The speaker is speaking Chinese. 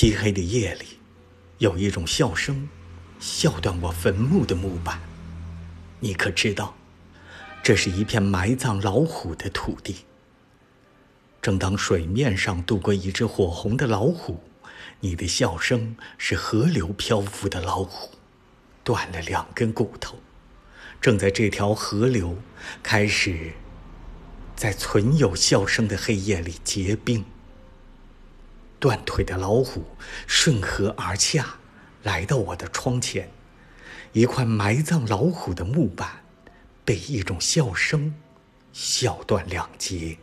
漆黑的夜里，有一种笑声，笑断我坟墓的木板。你可知道，这是一片埋葬老虎的土地。正当水面上渡过一只火红的老虎，你的笑声是河流漂浮的老虎，断了两根骨头，正在这条河流开始在存有笑声的黑夜里结冰。断腿的老虎顺河而下，来到我的窗前，一块埋葬老虎的木板被一种笑声笑断两截。